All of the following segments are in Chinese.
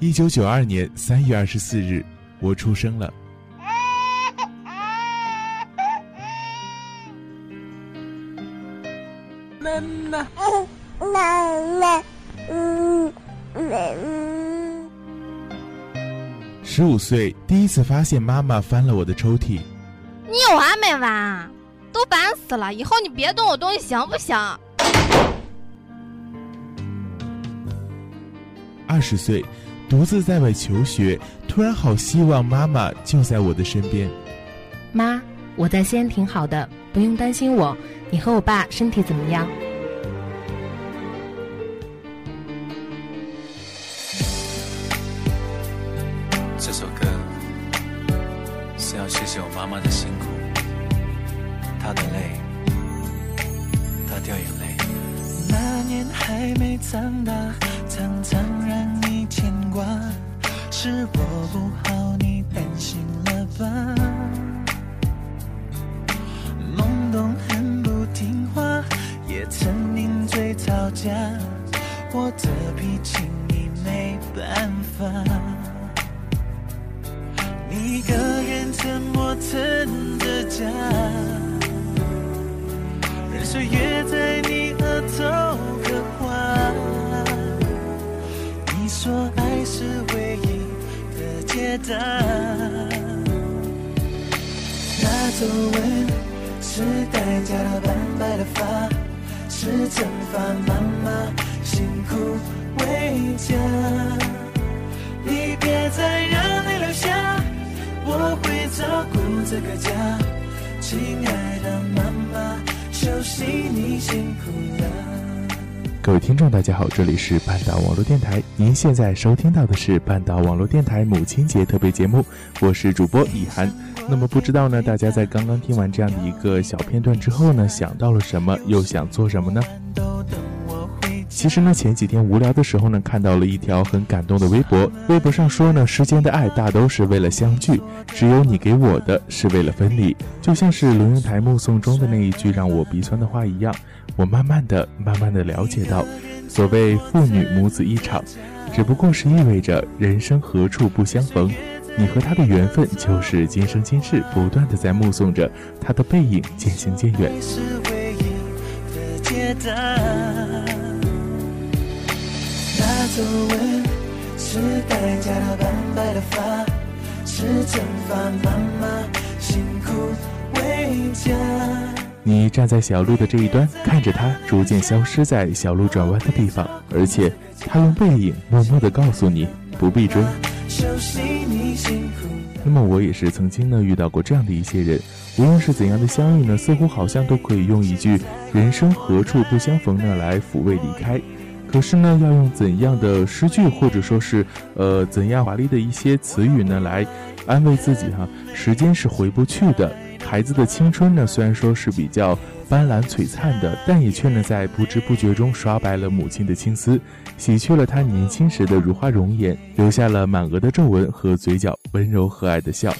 一九九二年三月二十四日，我出生了。妈妈，妈妈，嗯，十五岁第一次发现妈妈翻了我的抽屉。你有完没完？都烦死了！以后你别动我东西，行不行？二十岁，独自在外求学，突然好希望妈妈就在我的身边。妈，我在西安挺好的，不用担心我。你和我爸身体怎么样？这首歌是要谢谢我妈妈的辛苦，她的泪，她掉眼泪。那年还没长大，嘴吵架，我的脾气你没办法。你一个人沉默撑着家，任岁月在你额头刻画。你说爱是唯一的解答，那皱纹是代价的斑白的发，是惩罚妈妈辛苦为家。你别再让泪流下。我会照顾这个家，亲爱的妈妈，休息你辛苦了。各位听众，大家好，这里是半岛网络电台，您现在收听到的是半岛网络电台母亲节特别节目，我是主播以涵。那么不知道呢，大家在刚刚听完这样的一个小片段之后呢，想到了什么，又想做什么呢？其实呢，前几天无聊的时候呢，看到了一条很感动的微博。微博上说呢，世间的爱大都是为了相聚，只有你给我的是为了分离。就像是龙应台目送中的那一句让我鼻酸的话一样，我慢慢的、慢慢的了解到，所谓父女母子一场，只不过是意味着人生何处不相逢。你和他的缘分，就是今生今世不断的在目送着他的背影渐行渐远。那皱纹是代价的斑白的发，是惩罚妈妈辛苦为家。你站在小路的这一端，看着他逐渐消失在小路转弯的地方，而且他用背影默默地告诉你不必追。那么我也是曾经呢遇到过这样的一些人，无论是怎样的相遇呢，似乎好像都可以用一句“人生何处不相逢”呢来抚慰离开。可是呢，要用怎样的诗句，或者说是呃怎样华丽的一些词语呢，来安慰自己哈？时间是回不去的，孩子的青春呢，虽然说是比较斑斓璀璨的，但也却能在不知不觉中刷白了母亲的青丝，洗去了她年轻时的如花容颜，留下了满额的皱纹和嘴角温柔和蔼的笑。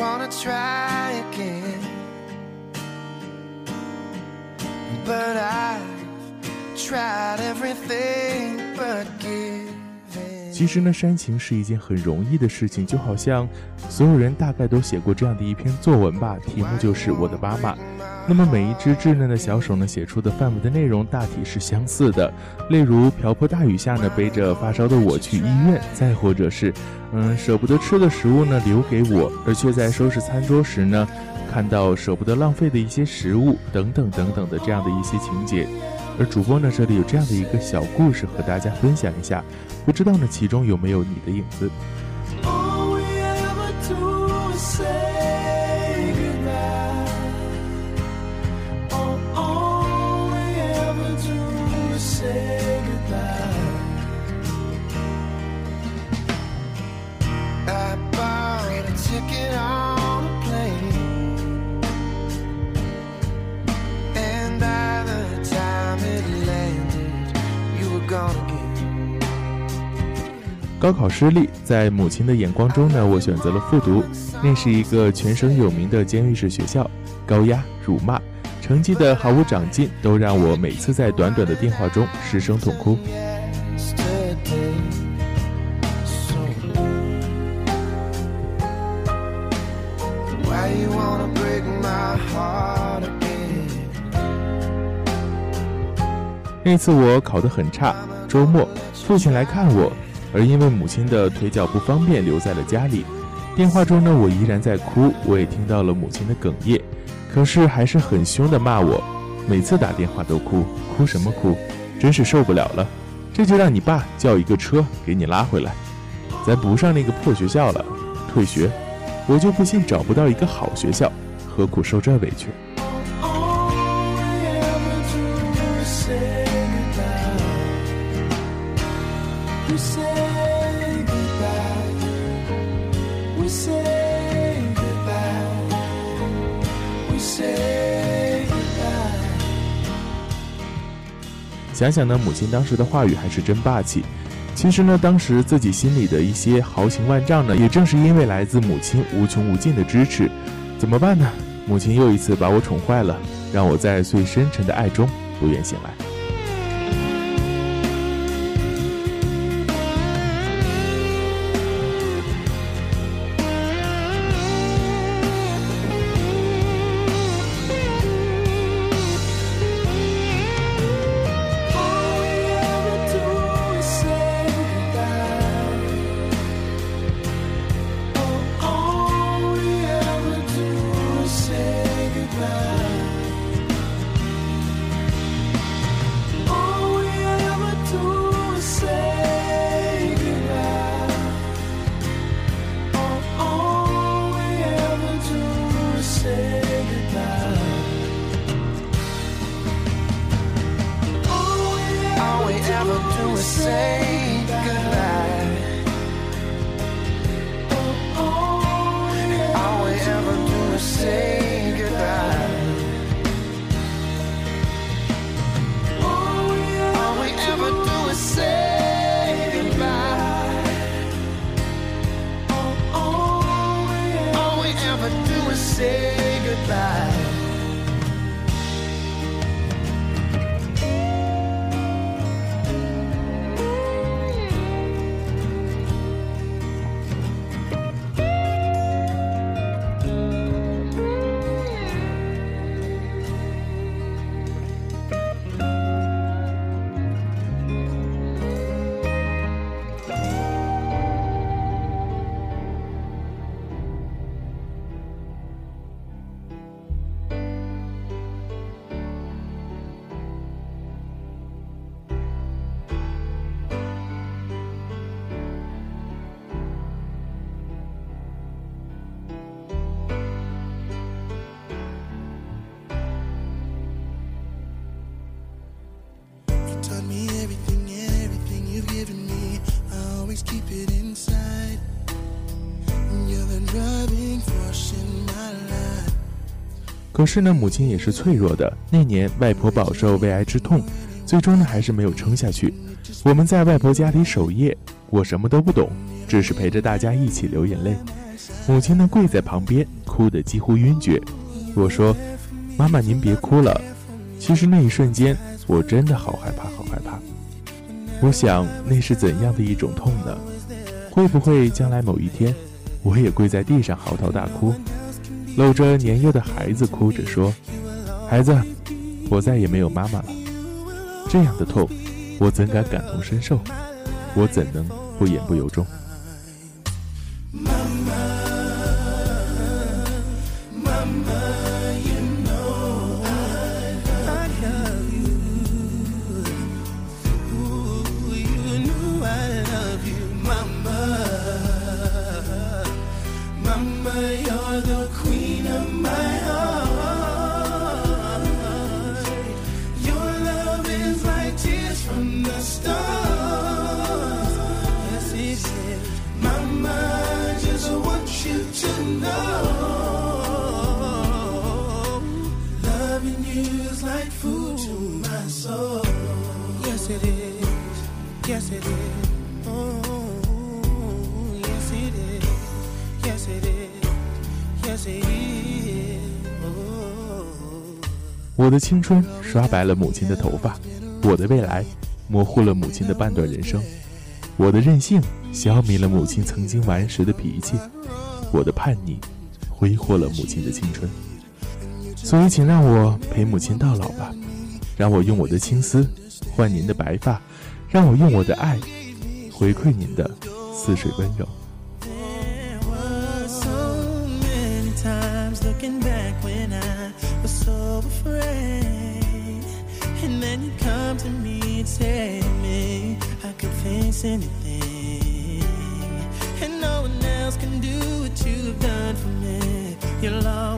Wanna try again, but I've tried everything. 其实呢，煽情是一件很容易的事情，就好像所有人大概都写过这样的一篇作文吧，题目就是我的妈妈。那么每一只稚嫩的小手呢，写出的范围的内容大体是相似的，例如瓢泼大雨下呢，背着发烧的我去医院，再或者是，嗯，舍不得吃的食物呢留给我，而却在收拾餐桌时呢，看到舍不得浪费的一些食物等等等等的这样的一些情节。而主播呢，这里有这样的一个小故事和大家分享一下，不知道呢其中有没有你的影子。高考失利，在母亲的眼光中呢，我选择了复读。那是一个全省有名的监狱式学校，高压、辱骂，成绩的毫无长进，都让我每次在短短的电话中失声痛哭。那次我考得很差，周末父亲来看我。而因为母亲的腿脚不方便，留在了家里。电话中呢，我依然在哭，我也听到了母亲的哽咽，可是还是很凶的骂我。每次打电话都哭，哭什么哭？真是受不了了。这就让你爸叫一个车给你拉回来，咱不上那个破学校了，退学。我就不信找不到一个好学校，何苦受这委屈？想想呢，母亲当时的话语还是真霸气。其实呢，当时自己心里的一些豪情万丈呢，也正是因为来自母亲无穷无尽的支持。怎么办呢？母亲又一次把我宠坏了，让我在最深沉的爱中不愿醒来。可是呢，母亲也是脆弱的。那年外婆饱受胃癌之痛，最终呢还是没有撑下去。我们在外婆家里守夜，我什么都不懂，只是陪着大家一起流眼泪。母亲呢跪在旁边，哭得几乎晕厥。我说：“妈妈，您别哭了。”其实那一瞬间，我真的好害怕，好害怕。我想，那是怎样的一种痛呢？会不会将来某一天，我也跪在地上嚎啕大哭，搂着年幼的孩子，哭着说：“孩子，我再也没有妈妈了。”这样的痛，我怎敢感同身受？我怎能不言不由衷？我的青春刷白了母亲的头发，我的未来模糊了母亲的半段人生，我的任性消弭了母亲曾经顽石的脾气，我的叛逆挥霍了母亲的青春。所以，请让我陪母亲到老吧，让我用我的青丝换您的白发，让我用我的爱回馈您的似水温柔。say me I could face anything And no one else can do what you've done for me You'll always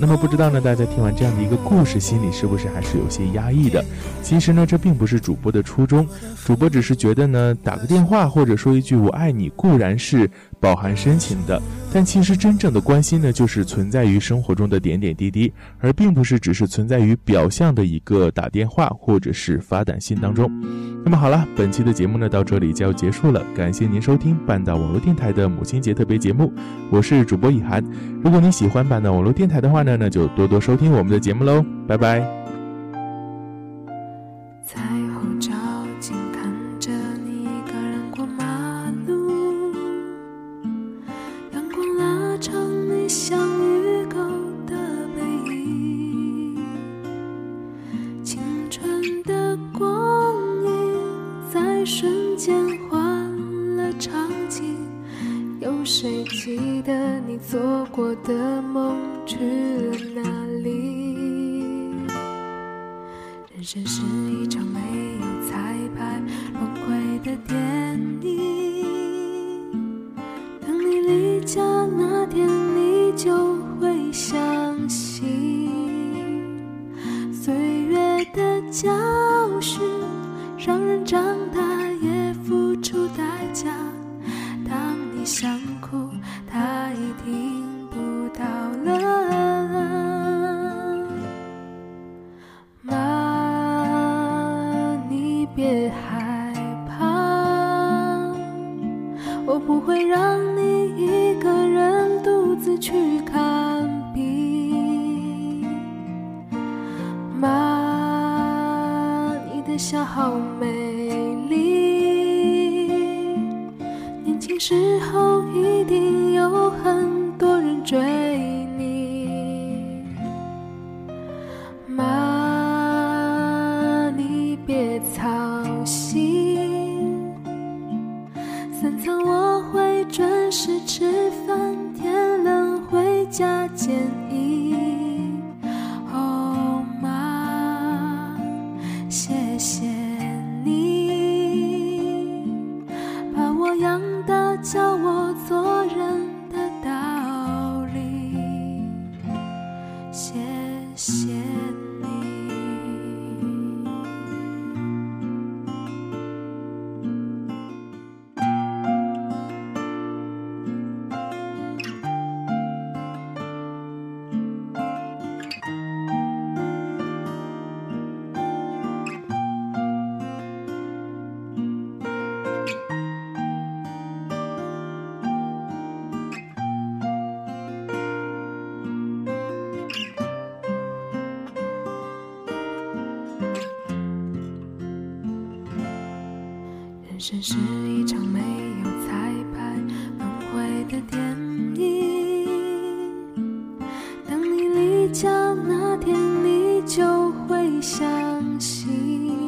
那么不知道呢，大家听完这样的一个故事，心里是不是还是有些压抑的？其实呢，这并不是主播的初衷，主播只是觉得呢，打个电话或者说一句“我爱你”固然是饱含深情的，但其实真正的关心呢，就是存在于生活中的点点滴滴，而并不是只是存在于表象的一个打电话或者是发短信当中。那么好了，本期的节目呢，到这里就要结束了，感谢您收听半岛网络电台的母亲节特别节目，我是主播以涵。如果你喜欢半岛网络电台的话呢，那就多多收听我们的节目喽，拜拜。谁记得你做过的梦？去了哪里？人生是一场没有彩排、轮回的电影。等你离家那天，你就会相信。岁月的教训让人长大，也付出代价。当你想。她已听不到真是一场没有彩排轮回的电影。当你离家那天，你就会相信，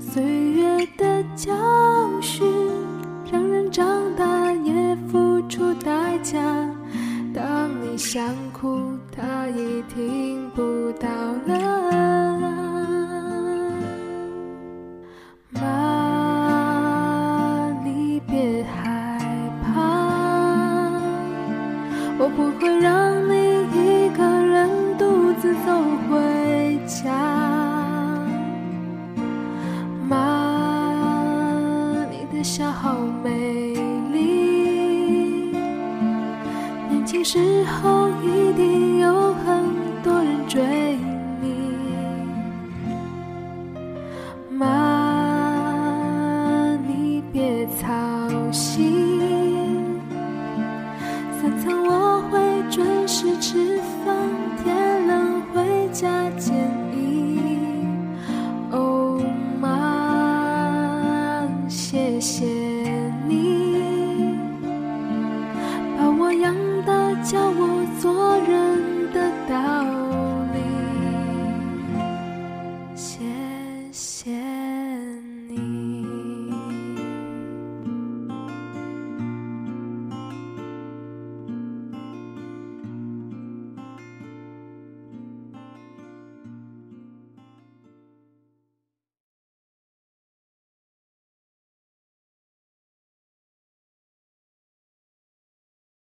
岁月的教训让人长大也付出代价。当你想哭，他已听。笑好美丽。年轻时候。